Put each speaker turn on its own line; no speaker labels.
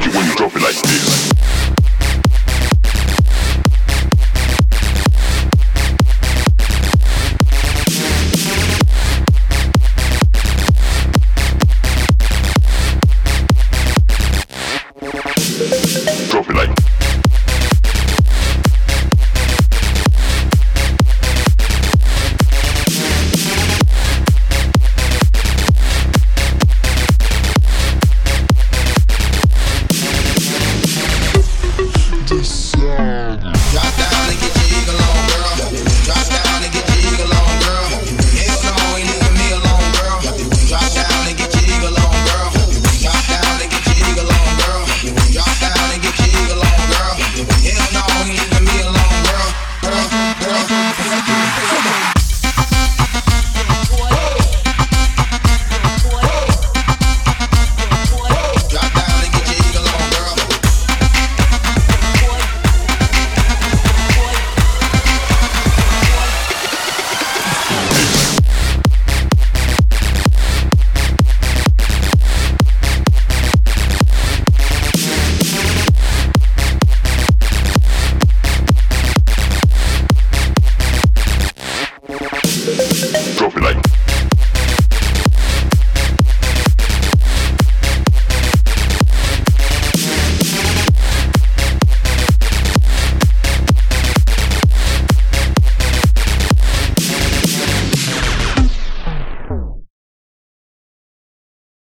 like it when you drop it like this. Trophy like